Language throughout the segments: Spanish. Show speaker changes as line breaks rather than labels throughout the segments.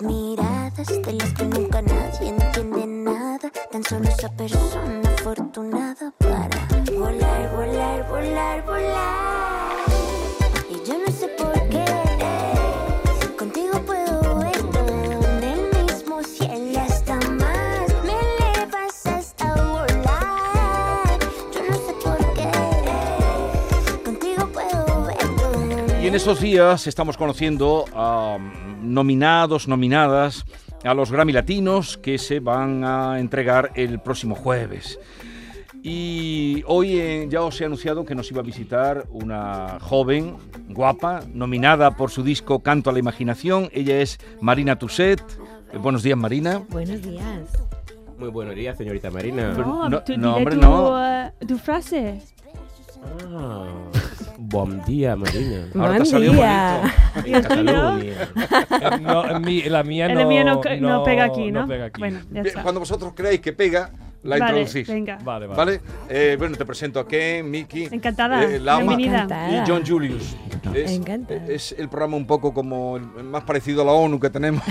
Miradas de las que nunca nadie entiende nada. Tan solo esa persona afortunada para volar, volar, volar, volar. Y yo no sé por qué. Contigo puedo ver todo en el mismo cielo y hasta más. Me elevas hasta volar. Yo no sé por qué. Contigo puedo ver todo.
Y en esos días estamos conociendo a nominados, nominadas a los Grammy Latinos que se van a entregar el próximo jueves. Y hoy eh, ya os he anunciado que nos iba a visitar una joven, guapa, nominada por su disco Canto a la Imaginación. Ella es Marina Tusset. Eh, buenos días, Marina.
Buenos días.
Muy buenos días, señorita Marina.
No,
no,
tú
no, hombre,
tu,
no.
eh, tu frase.
Ah, buen día, Marina.
Ahora te ha salido
día.
bonito.
En Cataluña.
No, en mi- la mía no,
mío no, no pega aquí, ¿no?
no pega aquí.
Bueno, ya está.
Cuando vosotros creáis que pega, la
vale,
introducís.
venga.
Vale, vale.
¿Vale? Eh, bueno, te presento a Ken, Miki,
Encantada.
eh, Lama
Bienvenida.
Encantada.
y John Julius. Es,
Encantada.
es el programa un poco como el más parecido a la ONU que tenemos.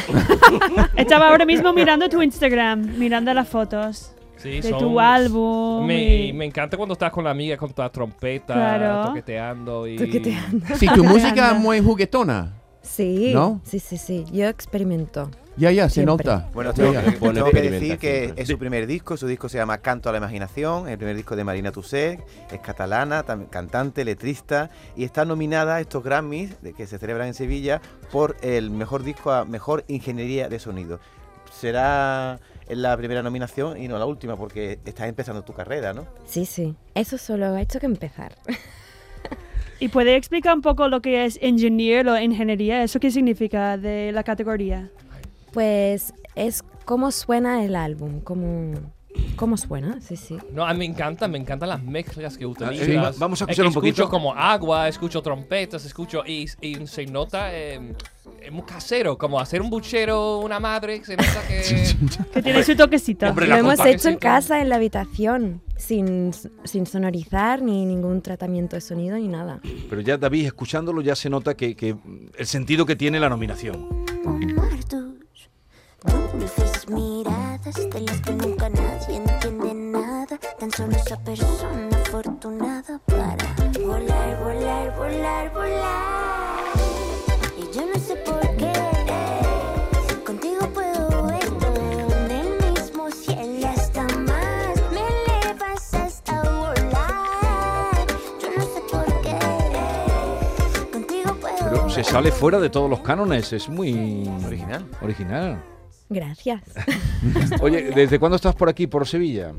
Estaba ahora mismo mirando tu Instagram, mirando las fotos
Sí,
de
son-
tu álbum.
Me,
y-
me encanta cuando estás con la amiga con tu trompeta,
Claro.
toqueteando y...
Toqueteando.
Sí, tu música es muy juguetona.
Sí,
¿No?
sí, sí, sí. Yo experimento.
Ya, ya, se
Siempre.
nota.
Bueno, tengo,
ya.
que,
Buena
tengo que decir que es su primer disco, su disco se llama Canto a la Imaginación, el primer disco de Marina Tusset, es catalana, cantante, letrista, y está nominada a estos Grammys que se celebran en Sevilla por el mejor disco a Mejor Ingeniería de Sonido. Será la primera nominación y no la última, porque estás empezando tu carrera, ¿no?
Sí, sí. Eso solo ha hecho que empezar.
¿Y puede explicar un poco lo que es engineer o ingeniería? ¿Eso qué significa de la categoría?
Pues es cómo suena el álbum, cómo, cómo suena, sí, sí.
No, a mí me encanta, me encantan las mezclas que utilizas.
sí, va- vamos a
Es
escuchar
que
un poquito.
Escucho como agua, escucho trompetas, escucho... Y, y se nota... eh, es muy casero, como hacer un buchero una madre, se nota que...
Que tiene su toquecito.
Hombre,
Lo hemos hecho en casa, en la habitación, sin, sin sonorizar, ni ningún tratamiento de sonido, ni nada.
Pero ya, David, escuchándolo, ya se nota que, que el sentido que tiene la nominación.
Tus dulces miradas de las que nunca nadie entiende nada. Tan solo esa persona afortunada para volar, volar, volar, volar.
Se sale fuera de todos los cánones, es muy
Original.
original.
Gracias.
Oye, ¿desde cuándo estás por aquí, por Sevilla?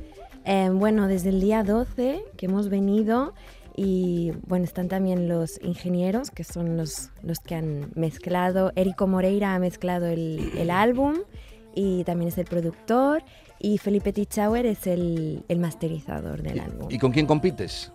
Eh, bueno, desde el día 12 que hemos venido y bueno, están también los ingenieros que son los, los que han mezclado, Erico Moreira ha mezclado el, el álbum y también es el productor y Felipe Tichauer es el, el masterizador del álbum.
¿Y con quién compites?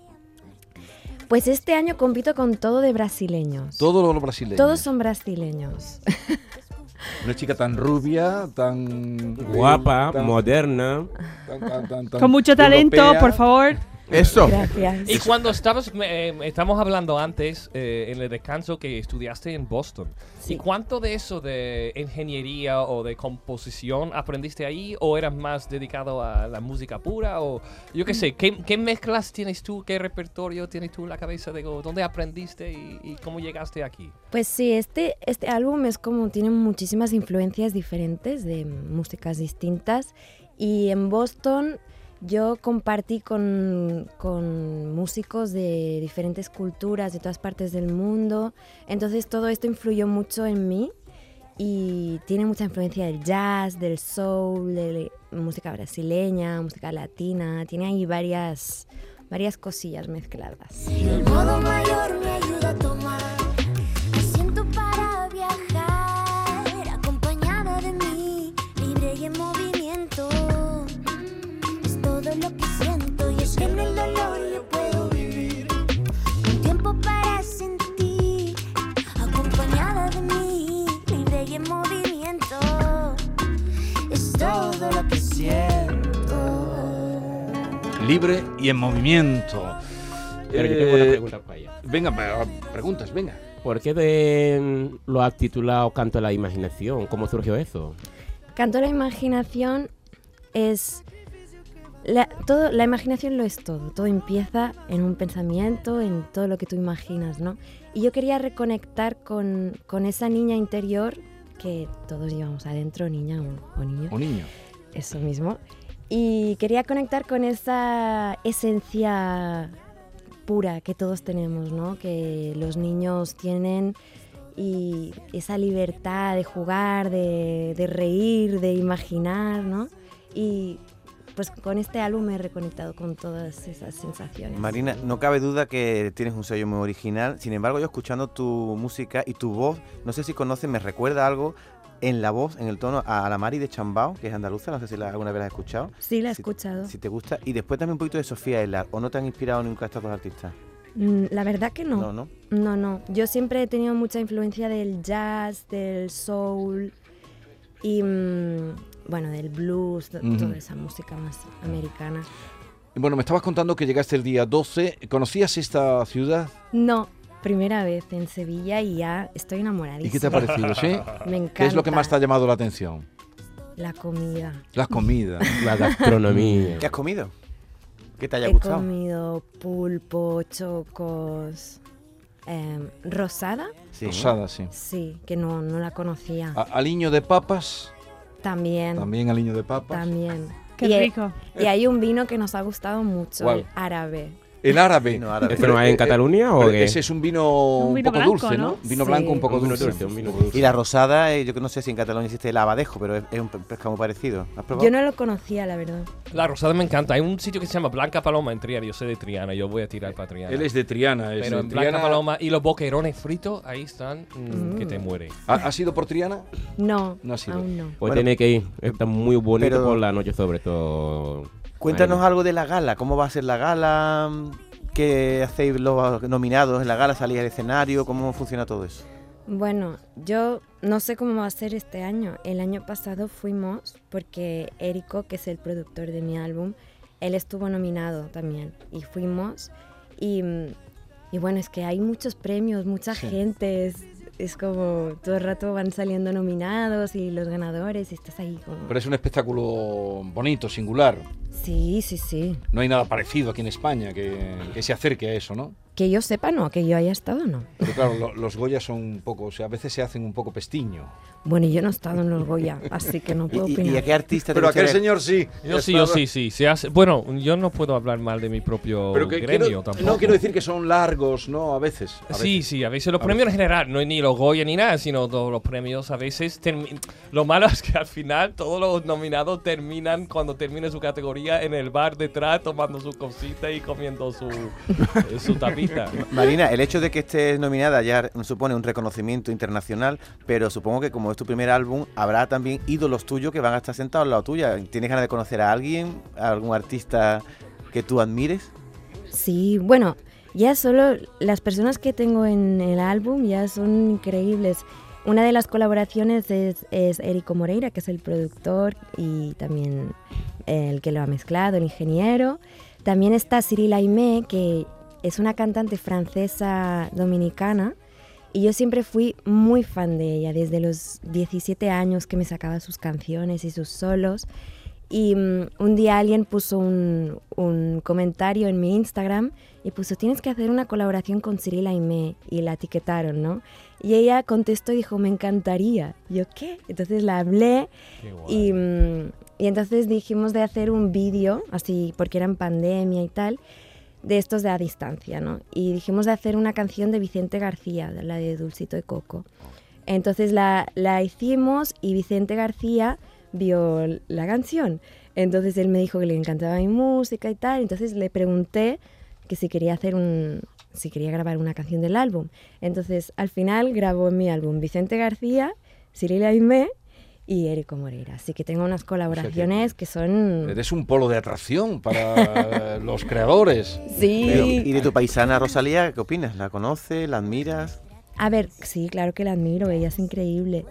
Pues este año compito con todo de brasileños.
Todos los brasileños.
Todos son brasileños.
Una chica tan rubia, tan
Guapa,
tan-
moderna.
tan- tan- tan- tan
Con mucho talento,
europea.
por favor.
Eso.
Gracias.
Y cuando estabas, eh, estamos hablando antes eh, en el descanso que estudiaste en Boston.
Sí.
¿Y cuánto de eso de ingeniería o de composición aprendiste ahí? ¿O eras más dedicado a la música pura? O yo qué sé, ¿qué, qué mezclas tienes tú? ¿Qué repertorio tienes tú en la cabeza? Digo, ¿Dónde aprendiste y, y cómo llegaste aquí?
Pues sí, este, este álbum es como tiene muchísimas influencias diferentes de músicas distintas y en Boston yo compartí con, con músicos de diferentes culturas, de todas partes del mundo, entonces todo esto influyó mucho en mí y tiene mucha influencia del jazz, del soul, de música brasileña, música latina, tiene ahí varias, varias cosillas mezcladas.
Libre y en movimiento.
Pero yo tengo una
Eh,
pregunta para ella.
Venga, pa- preguntas, venga.
¿Por qué de, lo has titulado Canto a la Imaginación? ¿Cómo surgió eso?
Canto a la imaginación es... La, todo, la imaginación lo es todo, todo empieza en un pensamiento, en todo lo que tú imaginas, ¿no? Y yo quería reconectar con, con esa niña interior que todos llevamos adentro, niña o, o niño.
Un niño.
Eso mismo. Y quería conectar con esa esencia pura que todos tenemos, ¿no? Que los niños tienen y esa libertad de jugar, de, de reír, de imaginar, ¿no? Y pues con este álbum me he reconectado con todas esas sensaciones.
Marina, no cabe duda que tienes un sello muy original. Sin embargo, yo escuchando tu música y tu voz, no sé si conoces, me recuerda algo en la voz, en el tono, a la Mari de Chambao, que es andaluza. No sé si la, alguna vez la has escuchado.
Sí, la he
Si-
escuchado.
Si te gusta. Y después también un poquito de Sofía Elar. ¿O no te han inspirado nunca estos dos artistas?
Mm, La verdad que no.
No, no.
No, no. Yo siempre he tenido mucha influencia del jazz, del soul y, mm, bueno, del blues, toda esa música más americana.
Bueno, me estabas contando que llegaste el día 12. ¿Conocías esta ciudad?
No, primera vez en Sevilla y ya estoy enamoradísima.
¿Y qué te ha parecido? ¿Sí?
Me encanta.
¿Qué es lo que más te ha llamado la atención?
La comida.
La comida.
La gastronomía.
¿Qué has comido? ¿Qué te haya
He
gustado?
comido pulpo, chocos, em, rosada,
Sí.
Rosada, sí.
sí, que no, no la conocía.
A- aliño de papas.
También,
También aliño de papas.
también.
Qué
y,
rico.
y hay un vino que nos ha gustado mucho,
¿Cuál?
el árabe.
El árabe.
Vino árabe.
¿Esto no es en
Eh,
Cataluña o qué?
Ese es un vino
Un vino
poco
blanco,
dulce, ¿no?
¿no?
Vino
Sí.
blanco un poco
Un vino
dulce.
dulce, un vino
Un poco dulce.
Y la rosada, eh, yo que no sé si en Cataluña existe el abadejo, pero es, es un pe- pescado muy parecido. ¿Has probado?
Yo no lo conocía, la verdad.
La rosada me encanta. Hay un sitio que se llama Blanca Paloma en Triana. Yo soy de Triana. Yo voy a tirar para Triana.
Él es de Triana. Es
Pero en Blanca. Paloma y los boquerones fritos, ahí están, mm, que te muere.
¿Ha, ha sido por Triana?
No,
No ha sido.
aún no.
Pues
Bueno,
tiene que ir. Está muy bonito
pero-
por la noche sobre todo.
Cuéntanos algo de la gala. ¿Cómo va a ser la gala? ¿Qué hacéis los nominados en la gala? ¿Salís al escenario? ¿Cómo funciona todo eso?
Bueno, yo no sé cómo va a ser este año. El año pasado fuimos porque Érico, que es el productor de mi álbum, él estuvo nominado también. Y fuimos. Y, mm, y bueno, es que hay muchos premios, mucha
Sí.
gente. Es, es como todo el rato van saliendo nominados y los ganadores y estás ahí como...
Pero es un espectáculo bonito, singular.
Sí, sí, sí.
No hay nada parecido aquí en España que, que se acerque a eso, ¿no?
Que yo sepa, no. Que yo haya estado, no.
Pero claro, lo- los Goya son un poco, o sea, a veces se hacen un poco pestiño.
Bueno, yo no he estado en los Goya, así que no
¿Y,
puedo
y- y
opinar.
a qué artista te
Pero aquel señor sí.
Yo sí, yo sí, sí. Se hace, bueno, yo no puedo hablar mal de mi propio
Pero que
gremio
quiero-
tampoco.
no quiero decir que son largos, ¿no? A veces. a
Sí,
veces.
sí, a veces los
A
premios en general, no ni los Goya ni nada, sino todos los premios a veces termi- Lo malo es que al final todos los nominados terminan cuando termine su categoría en el bar detrás tomando su cosita y comiendo su, su
Marina, el hecho de que estés nominada ya supone un reconocimiento internacional, pero supongo que como es tu primer álbum, habrá también ídolos tuyos que van a estar sentados al lado tuya. ¿Tienes ganas de conocer a alguien, a algún artista que tú admires?
Sí, bueno, ya solo las personas que tengo en el álbum ya son increíbles. Una de las colaboraciones es, es Érico Moreira, que es el productor y también el que lo ha mezclado, el ingeniero. También está Cyril Aimé, que es una cantante francesa dominicana. Y yo siempre fui muy fan de ella, desde los 17 años que me sacaba sus canciones y sus solos. Y mm, un día alguien puso un, un comentario en mi Instagram y puso, tienes que hacer una colaboración con Cyril Aimé. Y la etiquetaron, ¿no? Y ella contestó y dijo, me encantaría. Y yo, ¿qué? Entonces la hablé y, mm, y entonces dijimos de hacer un vídeo, así porque era en pandemia y tal, de estos de a distancia, ¿no? Y dijimos de hacer una canción de Vicente García, la de Dulcito y Coco. Entonces la, la hicimos y Vicente García vio la canción. Entonces él me dijo que le encantaba mi música y tal. Entonces le pregunté que si quería hacer un si quería grabar una canción del álbum. Entonces al final grabó en mi álbum Vicente García, Cyril Aimé y Érico Moreira. Así que tengo unas colaboraciones que son
Eres un polo de atracción para los creadores.
sí.
Pero, ¿Y de tu paisana Rosalía, qué opinas? ¿La conoces? ¿La admiras?
A ver, sí, claro que la admiro, ella es increíble.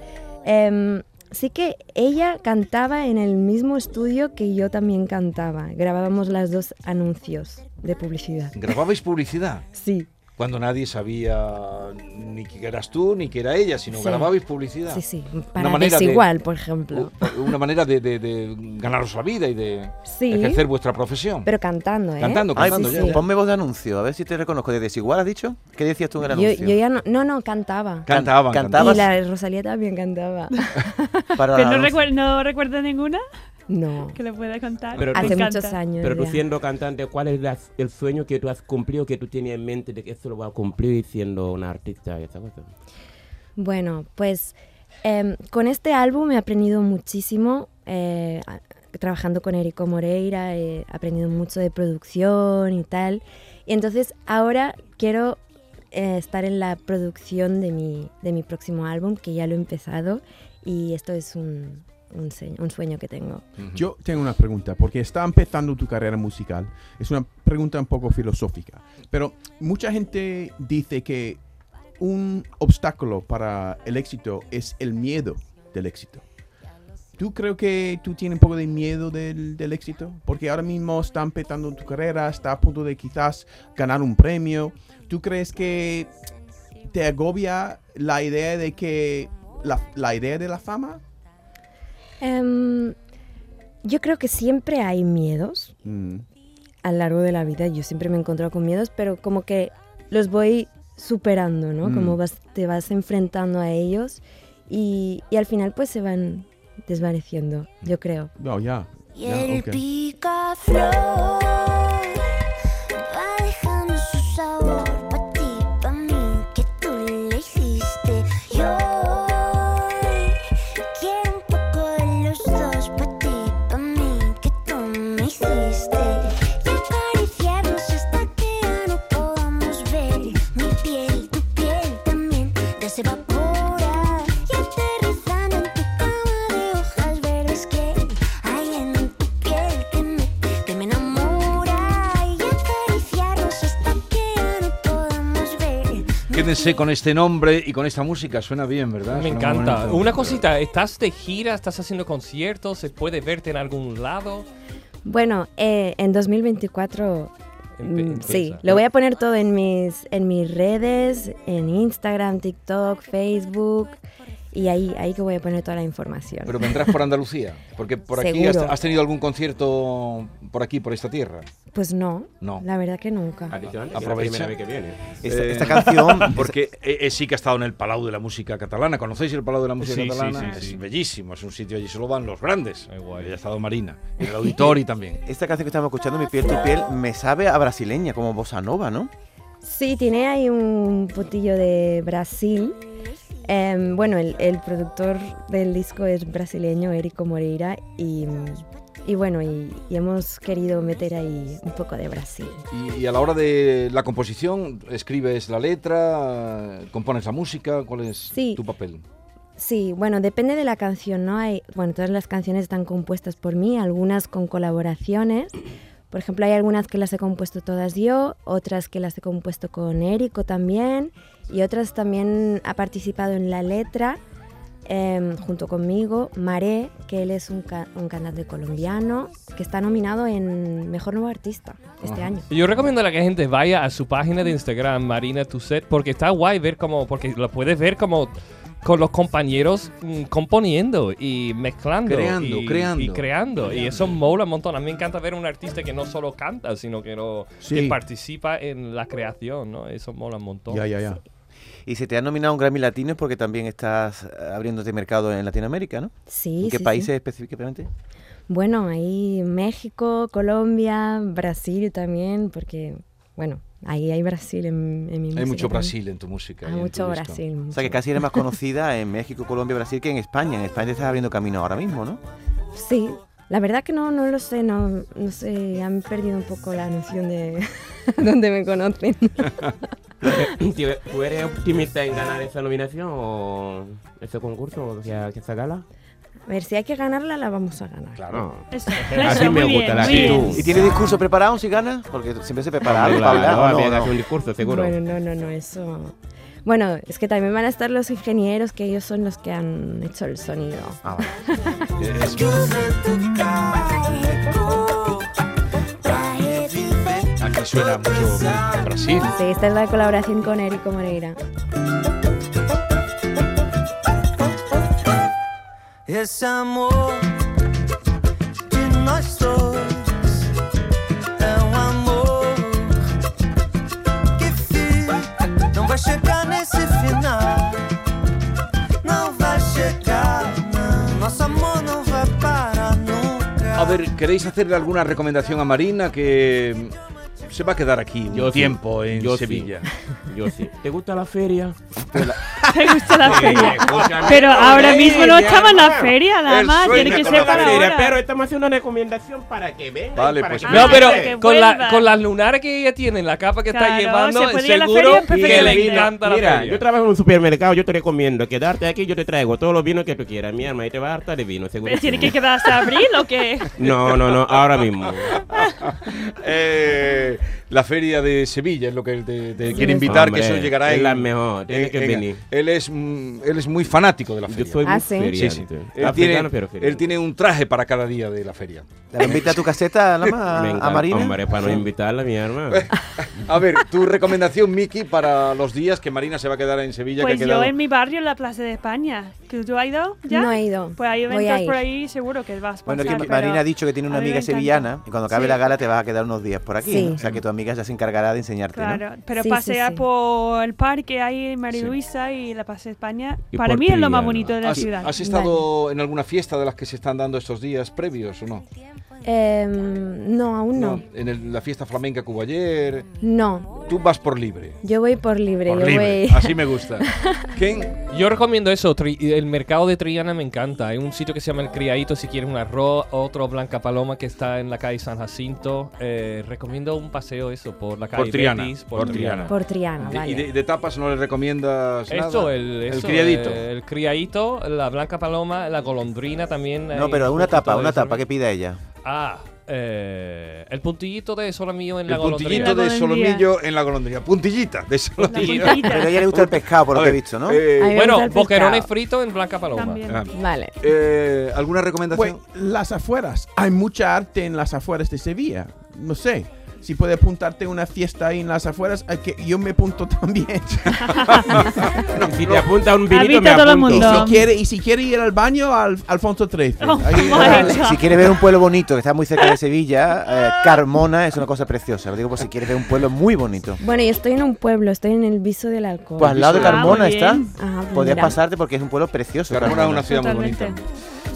Em, sí que ella cantaba en el mismo estudio que yo también cantaba. Grabábamos las dos anuncios de publicidad.
¿Grababais publicidad?
Sí.
Cuando nadie sabía ni que eras tú ni que era ella, sino
Sí.
grababais publicidad.
Sí, sí, para
de-
desigual, por ejemplo.
Una manera de, de- de ganaros la vida y de
Sí,
ejercer vuestra profesión.
pero cantando, ¿eh?
Cantando,
Ay,
cantando
sí,
ya,
sí.
ya.
Ponme voz de anuncio, a ver si te reconozco. ¿De desigual has dicho? ¿Qué decías tú en el
Yo,
anuncio?
yo ya no, no, no, cantaba.
Cantaban,
Cantabas
Y la Rosalía también cantaba.
¿Que no, recuer- no recuerda ninguna
No,
que le pueda contar?
Pero
hace
encanta.
muchos años.
Pero tú
ya.
siendo cantante, ¿cuál es la- el sueño que tú has cumplido, que tú tienes en mente de que esto lo va a cumplir siendo una artista y esa cosa?
Bueno, pues em, con este álbum he aprendido muchísimo. eh, trabajando con Erico Moreira he aprendido mucho de producción y tal. Y entonces ahora quiero eh, estar en la producción de mi, de mi próximo álbum, que ya lo he empezado. Y esto es un, un, se- un sueño que tengo.
Ujú.
Yo tengo una pregunta, porque está empezando tu carrera musical. Es una pregunta un poco filosófica. Pero mucha gente dice que un obstáculo para el éxito es el miedo del éxito. ¿Tú creo que tú tienes un poco de miedo del, del éxito? Porque ahora mismo está empezando tu carrera, está a punto de quizás ganar un premio. ¿Tú crees que te agobia la idea de que la, la idea de la fama?
Em, yo creo que siempre hay miedos.
Mm.
a lo largo de la vida yo siempre me he encontrado con miedos, pero como que los voy superando, ¿no?
Mm.
Como vas, te vas enfrentando a ellos y, y al final pues se van desvaneciendo, yo creo.
No, ya.
Y
ya,
el
ok.
picaflor
Quédense con este nombre y con esta música. Suena bien, ¿verdad?
Me
Suena
encanta.
bonito.
Una cosita, ¿estás de gira? ¿Estás haciendo conciertos? ¿Se puede verte en algún lado?
Bueno, eh, en 2024
Empe-
mm, sí,
empieza.
lo voy a poner todo en mis, en mis redes, en Instagram, TikTok, Facebook y ahí, ahí que voy a poner toda la información.
Pero vendrás por Andalucía, porque por aquí has, tenido algún concierto por aquí, por esta tierra.
Pues no,
No.
la verdad que nunca.
La
Aprovecha.
que viene.
Esta,
Eh,
esta canción,
Porque eh, eh, sí que ha estado en el Palau de la Música Catalana. ¿Conocéis el Palau de la Música
Sí,
Catalana?
sí,
es
sí.
bellísimo, es un sitio allí solo van los grandes. Ahí ha estado Marina, y el auditorio también.
esta canción que estamos escuchando, Mi piel, tu piel, me sabe a brasileña, como bossa nova, ¿no?
Sí, tiene ahí un puntillo de Brasil. Em, bueno, el, el productor del disco es brasileño, Érico Moreira, y, y bueno, y, y hemos querido meter ahí un poco de Brasil.
Y, y a la hora de la composición, ¿escribes la letra? ¿Compones la música? ¿Cuál es
Sí.
tu papel?
Sí, bueno, depende de la canción, ¿no? Hay, bueno, todas las canciones están compuestas por mí, algunas con colaboraciones. Por ejemplo, hay algunas que las he compuesto todas yo, otras que las he compuesto con Érico también, y otras también ha participado en la letra em, junto conmigo, Maré, que él es un, ca- un cantante colombiano que está nominado en Mejor Nuevo Artista este
Ajá.
año.
Yo recomiendo a la gente vaya a su página de Instagram, Marina Tuset, porque está guay ver cómo, porque lo puedes ver como con los compañeros mm, componiendo y mezclando.
Creando,
y,
creando.
Y creando. Y eso mola un montón. A mí me encanta ver un artista que no solo canta, sino que, no,
Sí.
que participa en la creación, ¿no? Eso mola un montón.
Ya, ya, ya.
Y se te ha nominado un Grammy Latino es porque también estás abriéndote mercado en Latinoamérica, ¿no?
Sí,
¿En qué
sí, sí.
países específicamente?
Bueno, ahí México, Colombia, Brasil también, porque, bueno, ahí hay Brasil en, en mi música.
Hay mucho
también.
Brasil en tu música.
Hay mucho. Brasil.
O sea, que casi eres más conocida en México, Colombia, Brasil que en España. En España te estás abriendo camino ahora mismo, ¿no?
Sí, la verdad que no, no lo sé, no, no sé, han perdido un poco la noción de dónde me conocen.
¿Tú eres optimista en ganar esa nominación o ese concurso o sea, esa gala?
A ver, si hay que ganarla, la vamos a ganar.
Claro.
Eso,
Así
eso,
me gusta
bien,
la actitud.
¿Y tienes discurso preparado si ganas? Porque siempre se prepara algo para hablar. ¿o
había
no, no?
hacer un discurso, seguro.
Bueno, no, no, no, eso... Bueno, es que también van a estar los ingenieros, que ellos son los que han hecho el sonido.
Ah,
aquí suena mucho Brasil.
Sí, esta es la colaboración con Erico Moreira.
Esse amor de nós dois é um amor que fica, não vai chegar nesse final. Não vai chegar, não. Nosso amor não vai parar nunca.
A ver, ¿queréis hacerle alguna recomendación a Marina que se va a quedar aquí un
Yo sí.
tiempo en
Yo sí.
Sevilla?
Yo sí. ¿Te gusta la feria?
¿Te gusta la
Sí,
feria?
escúchame,
Pero ahora mismo no estaba en la feria, nada más. Tiene que ser para ahora.
pero estamos haciendo una recomendación para que venga.
Vale,
para
pues
que.
No, pero
que
con, la, con las lunares que ella tiene, la capa que está llevando,
se
seguro
feria
que le encanta la
Mira,
feria.
yo trabajo en un supermercado, yo te recomiendo quedarte aquí, yo te traigo todos los vinos que tú quieras. Mi hermana, y te va a hartar de vino, seguro.
¿Pero ¿Tiene que quedarse a abril o qué?
No, no, no, ahora mismo.
Eh, la feria de Sevilla es lo que él te, te quiere invitar,
Hombre,
que eso llegará
es
en-
la mejor, tiene que venir.
Él es, mm, él es muy fanático de la
Yo
feria.
soy
Ah,
muy
sí.
Sí, sí. Él
Africano,
tiene, él tiene un traje para cada día de la feria.
¿La invita a tu caseta, Lama, a, a Marina?
Hombre, para no invitarla, mi hermana.
A ver, tu recomendación, Miki, para los días que Marina se va a quedar en Sevilla.
Pues
que ha
yo en mi barrio, en la Plaza de España. ¿Que ¿Tú has ido ya?
No he ido.
Pues hay eventos por ahí, seguro que vas
Bueno,
pasar,
que Marina ha dicho que tiene una amiga sevillana y cuando acabe la gala te vas a quedar unos días por aquí. O sea que tu amiga ya se encargará de enseñarte. ¿no?
Claro, pero
Sí,
pasear
sí.
por el parque ahí en María
Sí.
Luisa y la Plaza de España,
Y
para mí es lo más bonito de la
¿Has,
ciudad.
has estado en alguna fiesta de las que se están dando estos días previos o no?
Em, no, aún no.
En el- la fiesta flamenca que hubo ayer.
No,
Tú vas por libre.
yo voy por libre.
Por
yo
libre.
voy...
Así me gusta. ¿Quién?
Yo recomiendo eso, tri- el mercado de Triana me encanta. Hay un sitio que se llama El Criadito si quieres un arroz, otro Blanca Paloma que está en la calle San Jacinto. Eh, recomiendo un paseo eso por la calle
Por Triana,
Betis,
por Triana.
Por Triana, vale.
¿Y de, de tapas no le recomiendas
Esto,
nada?
el, eso,
criadito.
eh, el criadito, la Blanca Paloma, la golondrina también.
No, pero
un
una tapa, una tapa
¿no?
que pida ella.
Ah, eh, el puntillito de solomillo en la
El
golondrina.
puntillito de solomillo en la golondrina. Puntillita de solomillo.
puntillita.
Pero a ella le gusta el pescado, por lo
A
que he visto, ¿no?
eh,
A mí me
Bueno,
gusta el
boquerones fritos en Blanca Paloma.
También.
ah,
Vale.
eh, ¿Alguna
Pues
recomendación?
las afueras. Hay mucha arte en las afueras de Sevilla. No sé. Si puede apuntarte a una fiesta ahí en las afueras, hay que yo me apunto también.
si te apunta un vinito, me
a todo el
apunto.
y,
mundo.
si quiere, y si quiere ir al baño, al Alfonso XIII.
Oh.
Si quieres ver un pueblo bonito que está muy cerca de Sevilla, eh, Carmona es una cosa preciosa. Lo digo por si quieres ver un pueblo muy bonito.
Bueno, yo estoy en un pueblo, estoy en el Viso del Alcohol.
Pues al lado de
Ah,
Carmona
muy
está.
Ah, pues
Podrías
mira.
pasarte porque es un pueblo precioso.
Carmona es una ciudad muy
Totalmente.
bonita.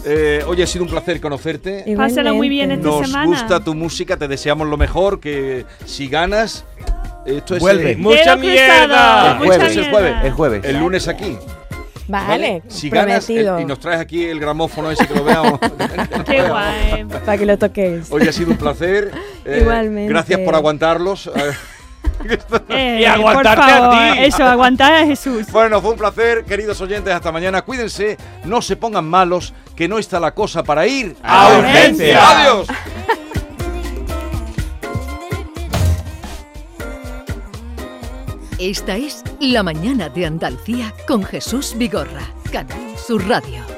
Eh, oye, ha sido un placer conocerte.
Pásalo muy bien
Igualmente.
esta
Nos
semana.
gusta tu música, te deseamos lo mejor, que si ganas, esto es
Vuelve.
eh,
¡Mucha mierda!
El
mucha
jueves,
el jueves.
El jueves.
el lunes aquí.
Vale,
Si ganas el- y nos traes aquí el gramófono ese que lo veamos.
Qué guay.
Para que lo toquéis.
Hoy ha sido un placer. Eh,
Igualmente.
Gracias por aguantarlos. Eh,
Y aguantarte
por
a ti.
Eso, aguantar a Jesús.
Bueno, fue un placer, queridos oyentes. Hasta mañana. Cuídense, no se pongan malos, que no está la cosa para ir
A urgencia.
Adiós.
Esta es La Mañana de Andalucía con Jesús Vigorra, Canal Sur Radio.